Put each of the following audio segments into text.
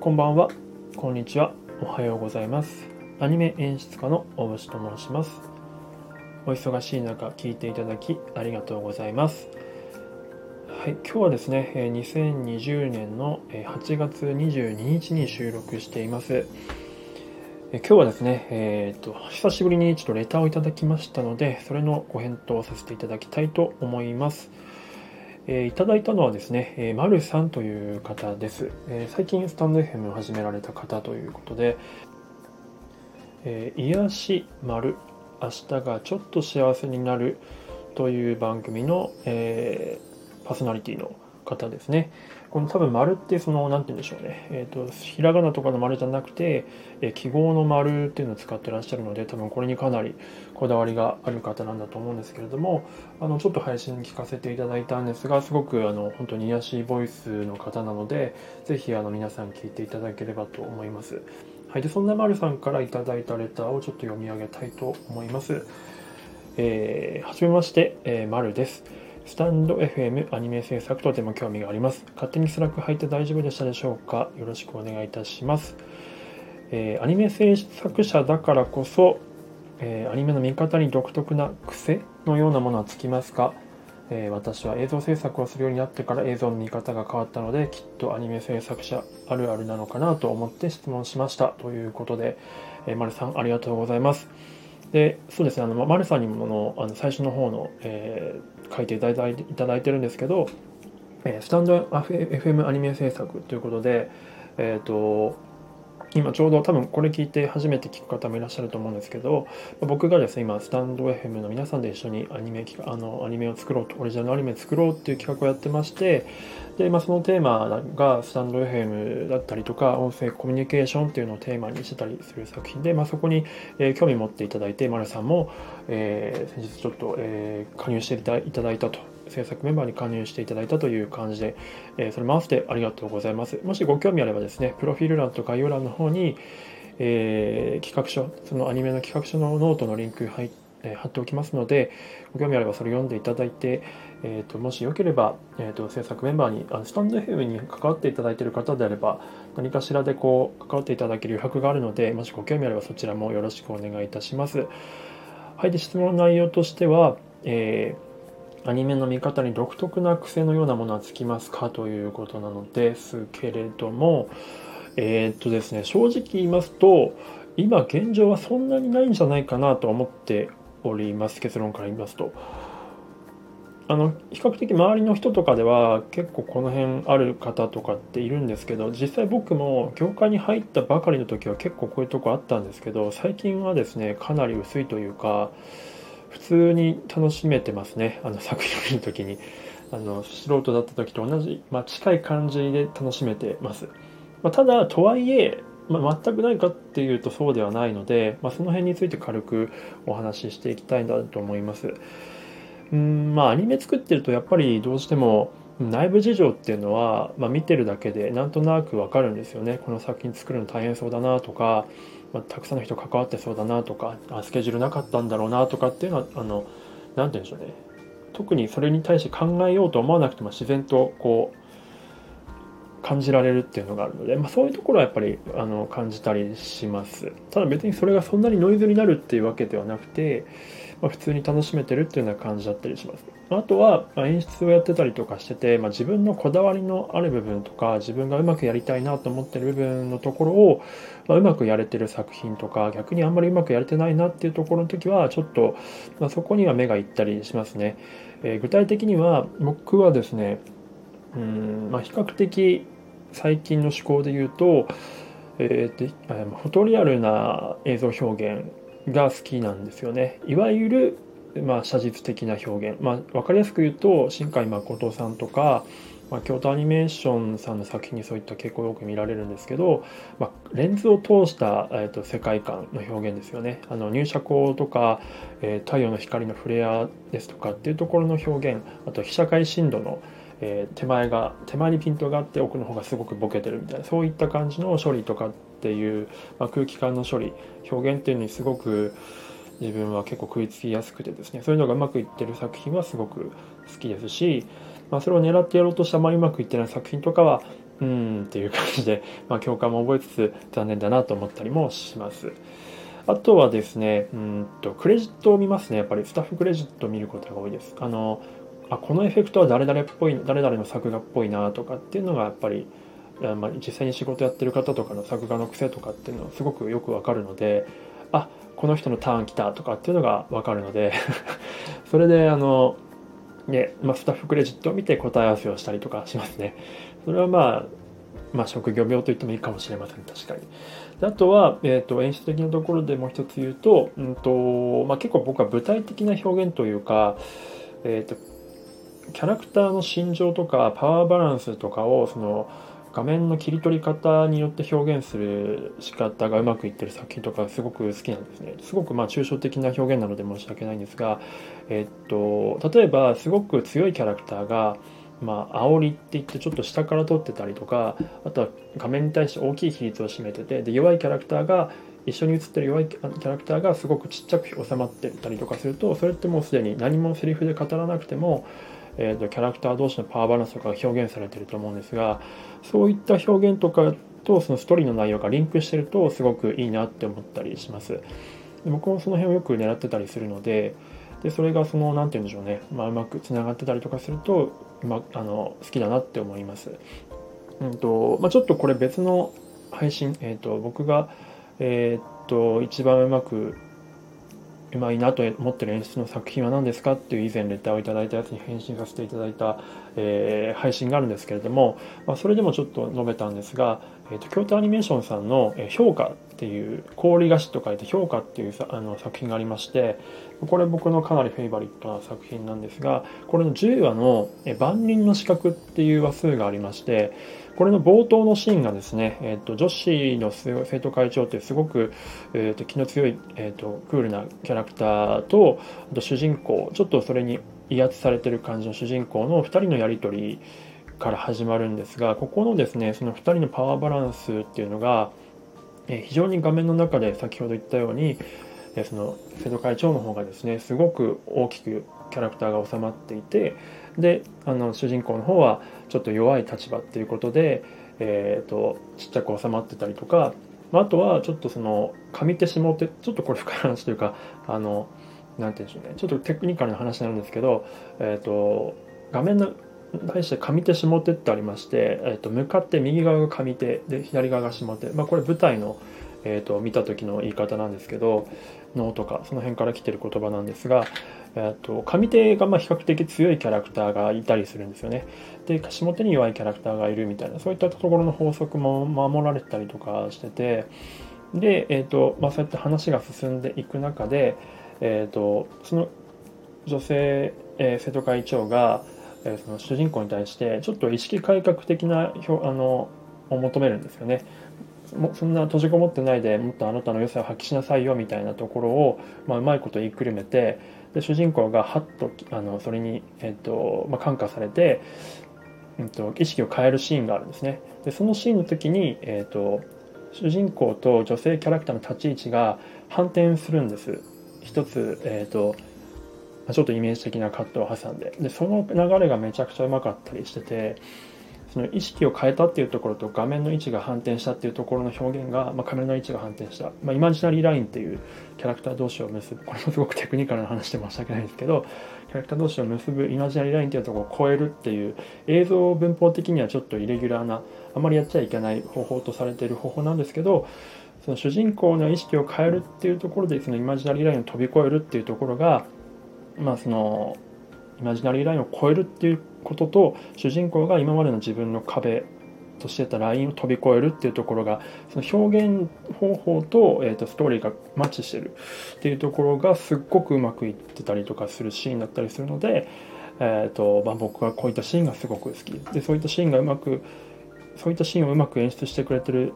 こんばんは、こんにちは、おはようございます。アニメ演出家の大渕と申します。お忙しい中、聞いていただきありがとうございます。はい、今日はですね、え2020年のえ8月22日に収録しています。え今日はですね、えーと、久しぶりにちょっとレターをいただきましたので、それのご返答をさせていただきたいと思います。えーいただいたのはですね、えー、まるさんという方です、えー最近スタンド FM を始められた方ということで、えー癒し丸明日がちょっと幸せになるという番組の、えーパーソナリティの方ですね。この多分丸ってその、なんて言うんでしょうね。えっ、と、ひらがなとかの丸じゃなくて、え記号の丸っていうのを使ってらっしゃるので、多分これにかなりこだわりがある方なんだと思うんですけれども、あのちょっと配信聞かせていただいたんですが、すごくあの本当に癒しいボイスの方なので、ぜひあの皆さん聞いていただければと思います。はい、でそんなまるさんからいただいたレターをちょっと読み上げたいと思います。えーはじめまして、えー、まるです。スタンド FM アニメ制作とても興味があります。勝手に Slack 入って大丈夫でしたでしょうか？よろしくお願いいたします。えーアニメ制作者だからこそ、えーアニメの見方に独特な癖のようなものはつきますか、えー私は映像制作をするようになってから映像の見方が変わったのできっとアニメ制作者あるあるなのかなと思って質問しましたということで、えー、丸さんありがとうございますでそうですねあのま丸さんにものあの最初の方の、えー書いていただいていただいてるんですけど、えースタンド FM アニメ制作ということでえっ、と今ちょうど多分これ聞いて初めて聞く方もいらっしゃると思うんですけど僕がですね今スタンド FM の皆さんで一緒にアニメあのアニメを作ろうとオリジナルアニメ作ろうっていう企画をやってましてで、まあ、そのテーマがスタンド FM だったりとか音声コミュニケーションっていうのをテーマにしてたりする作品で、まあ、そこに、えー興味持っていただいて丸さんも、えー先日ちょっと、えー加入していただいたと。制作メンバーに加入していただいたという感じで、えそれも合わせてありがとうございます。もしご興味あればですね、プロフィール欄と概要欄の方に、えー企画書、そのアニメの企画書のノートのリンク貼,、え貼っておきますので、ご興味あればそれ読んでいただいて、えーともしよければ、えーと制作メンバーに、あのスタンド FM に関わっていただいている方であれば、何かしらでこう関わっていただける余白があるので、もしご興味あればそちらもよろしくお願いいたします。はい、で質問の内容としては、えーアニメの見方に独特な癖のようなものはつきますかということなのですけれども、えーっとですね、正直言いますと、今現状はそんなにないんじゃないかなと思っております、結論から言いますと。あの比較的周りの人とかでは結構この辺ある方とかっているんですけど実際僕も業界に入ったばかりの時は結構こういうとこあったんですけど最近はですねかなり薄いというか普通に楽しめてますね。あの作品を見る時に。あの素人だった時と同じ、まあ、近い感じで楽しめてます、まあ、ただとはいえ、まあ、全くないかっていうとそうではないので、まあ、その辺について軽くお話ししていきたいなと思います。うんまあアニメ作ってるとやっぱりどうしても内部事情っていうのは、まあ、見てるだけでなんとなくわかるんですよね。この作品作るの大変そうだなとか、まあ、たくさんの人関わってそうだなとかあスケジュールなかったんだろうなとかっていうのはあの何て言うんでしょうね。特にそれに対して考えようと思わなくても自然とこう感じられるっていうのがあるので、まあ、そういうところはやっぱりあの感じたりします。ただ別にそれがそんなにノイズになるっていうわけではなくて、まあ、普通に楽しめてるっていうような感じだったりします。あとはまあ演出をやってたりとかしてて、まあ、自分のこだわりのある部分とか自分がうまくやりたいなと思ってる部分のところを、まあ、うまくやれてる作品とか逆にあんまりうまくやれてないなっていうところの時はちょっと、まあ、そこには目がいったりしますね、えー具体的には僕はですねうん、まあ、比較的最近の思考で言うと、えーであフォトリアルな映像表現が好きなんですよね。いわゆるまあ、写実的な表現、まあ、分かりやすく言うと新海誠さんとか、まあ、京都アニメーションさんの作品にそういった傾向よく見られるんですけど、まあ、レンズを通した、えー、と世界観の表現ですよね。あの入射光とか、えー太陽の光のフレアですとかっていうところの表現。あと被写界深度の、えー手前が手前にピントがあって奥の方がすごくボケてるみたいなそういった感じの処理とかっていう、まあ、空気感の処理表現っていうのにすごく自分は結構食いつきやすくてですねそういうのがうまくいってる作品はすごく好きですし、まあ、それを狙ってやろうとしてあまりうまくいってない作品とかはうんっていう感じで、まあ、共感も覚えつつ残念だなと思ったりもします。あとはですね、うんとクレジットを見ますね。やっぱりスタッフクレジットを見ることが多いです。あのあこのエフェクトは誰々っぽい誰々の作画っぽいなとかっていうのがやっぱりまあ、実際に仕事やってる方とかの作画の癖とかっていうのはすごくよくわかるのであこの人のターン来たとかっていうのがわかるので それであの、ねまあ、スタッフクレジットを見て答え合わせをしたりとかしますね。それはまあまあ、職業病と言ってもいいかもしれません。確かに。であとは、えーと、演出的なところでもう一つ言うと,、うんとまあ、結構僕は具体的な表現というか、えーとキャラクターの心情とかパワーバランスとかをその画面の切り取り方によって表現する仕方がうまくいってる作品とかすごく好きなんですね。すごくまあ抽象的な表現なので申し訳ないんですが、えっと、例えばすごく強いキャラクターが、まあ煽りって言ってちょっと下から撮ってたりとかあとは画面に対して大きい比率を占めててで弱いキャラクターが一緒に写ってる弱いキャラクターがすごくちっちゃく収まってたりとかするとそれってもうすでに何もセリフで語らなくてもえーと、キャラクター同士のパワーバランスとかが表現されてると思うんですがそういった表現とかとそのストーリーの内容がリンクしてるとすごくいいなって思ったりします。で僕もその辺をよく狙ってたりするのででそれがその何て言うんでしょうね、まあ、うまくつながってたりとかすると、まあ、の好きだなって思います。うんとまあ、ちょっとこれ別の配信、えーと、僕が、えーと一番うまくうまいなと思ってる演出の作品は何ですかっていう以前レターをいただいたやつに返信させていただいた、えー、配信があるんですけれども、まあ、それでもちょっと述べたんですが、えーと、京都アニメーションさんの「評価」っていう氷菓子と書いて「評価」っていうあの作品がありましてこれ僕のかなりフェイバリットな作品なんですがこれの10話の「万人の資格」っていう話数がありましてこれの冒頭のシーンがですね、えーと、女子の生徒会長ってすごく、えーと、気の強い、えーと、クールなキャラクターとあと主人公ちょっとそれに威圧されてる感じの主人公の2人のやり取りから始まるんですがここのですねその2人のパワーバランスっていうのが、え、非常に画面の中で先ほど言ったようにその生徒会長の方がですねすごく大きくキャラクターが収まっていてであの主人公の方はちょっと弱い立場っていうことで、えーと、ちっちゃく収まってたりとかまあとはちょっとその上手下手ちょっとこれ深い話というかあのなんて言うんでしょうねちょっとテクニカルな話なんですけど、えーと、画面の対して上手下手ってありまして、えーと、向かって右側が上手で左側が下手、まあ、これ舞台の、えー、と見た時の言い方なんですけど脳とかその辺から来てる言葉なんですが、えーと、上手がま比較的強いキャラクターがいたりするんですよね。で下手に弱いキャラクターがいるみたいなそういったところの法則も守られたりとかしててで、えーとまあ、そうやって話が進んでいく中で、えーと、その女性、えー、生徒会長が、えー、その主人公に対してちょっと意識改革的なあのを求めるんですよね。もそんな閉じこもってないでもっとあなたの良さを発揮しなさいよみたいなところを、まあ、うまいこと言いくるめてで主人公がはっとあのそれに、えっとまあ、感化されて、えっと、意識を変えるシーンがあるんですね。でそのシーンの時に、えっと、主人公と女性キャラクターの立ち位置が反転するんです。一つ、えっとちょっとイメージ的なカットを挟んで。でその流れがめちゃくちゃうまかったりしててその意識を変えたっていうところと画面の位置が反転したっていうところの表現が、まあ、画面の位置が反転した、まあ、イマジナリーラインっていうキャラクター同士を結ぶこれもすごくテクニカルな話で申し訳ないんですけどキャラクター同士を結ぶイマジナリーラインっていうところを超えるっていう映像文法的にはちょっとイレギュラーなあまりやっちゃいけない方法とされている方法なんですけどその主人公の意識を変えるっていうところでそのイマジナリーラインを飛び越えるっていうところがまあそのイマジナリーラインを超えるっていうことと主人公が今までの自分の壁としてたラインを飛び越えるっていうところがその表現方法と,、えーと、ストーリーがマッチしてるっていうところがすっごくうまくいってたりとかするシーンだったりするので、えーとまあ、僕はこういったシーンがすごく好き。でそういったシーンがうまくそういったシーンをうまく演出してくれてる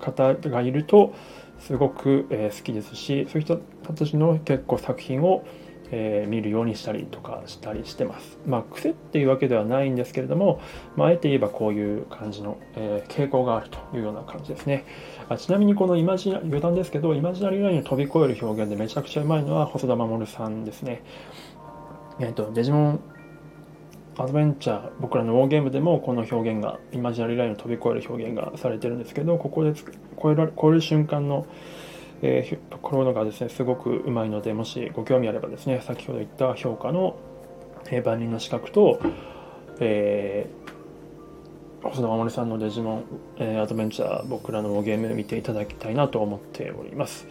方がいるとすごく、えー、好きですしそういう人たちの結構作品をえー、見るようにしたりとかしたりしてます。まあ癖っていうわけではないんですけれども、まあ、あえて言えばこういう感じの、えー、傾向があるというような感じですね。あちなみにこのイマジナ余談ですけど、イマジナリーラインを飛び越える表現でめちゃくちゃうまいのは細田守さんですね。えっ、ー、と、デジモンアドベンチャー僕らのウォーゲームでもこの表現がイマジナリーラインを飛び越える表現がされてるんですけどここで超えら超える瞬間の、えー、ところがですねすごくうまいのでもしご興味あればですね先ほど言った評価の、えー、万人の資格と、えー、細田守さんのデジモン、えー、アドベンチャー僕らのゲーム見ていただきたいなと思っております。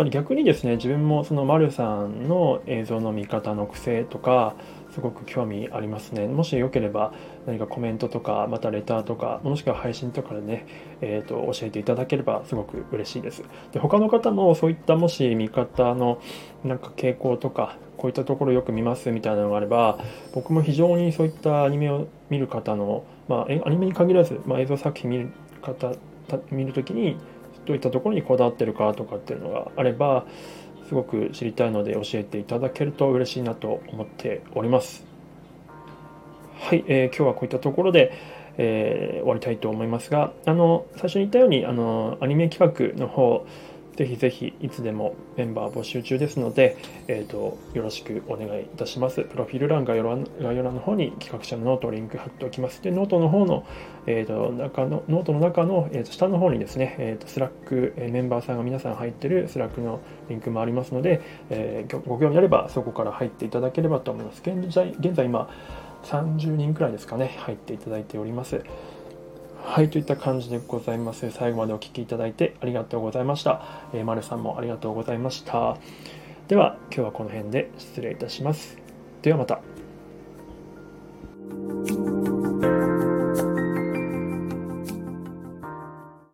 ぱり逆にですね自分もその丸さんの映像の見方の癖とかすごく興味ありますね。もしよければ何かコメントとかまたレターとかもしくは配信とかでね、えーと、教えていただければすごく嬉しいです。で他の方もそういったもし見方のなんか傾向とかこういったところよく見ますみたいなのがあれば僕も非常にそういったアニメを見る方の、まあ、アニメに限らず、まあ、映像作品見る方見るときにどういったところにこだわってるかとかっていうのがあればすごく知りたいので教えていただけると嬉しいなと思っております。はい、えー、今日はこういったところで、えー、終わりたいと思いますがあの最初に言ったようにあのアニメ企画の方ぜひぜひいつでもメンバー募集中ですので、えーと、よろしくお願いいたします。プロフィール欄概要欄の方に企画書のノートリンク貼っておきます。で、ノートの方の、えーと、中のノートの中の、えーと、下の方にですね、えー、と Slack、えメンバーさんが皆さん入ってる Slack のリンクもありますので、えー、ご興味あればそこから入っていただければと思います。現在現在今30人くらいですかね、入っていただいております。はい、といった感じでございます。最後までお聴きいただいてありがとうございました。えー、丸さんもありがとうございました。では、今日はこの辺で失礼いたします。ではまた。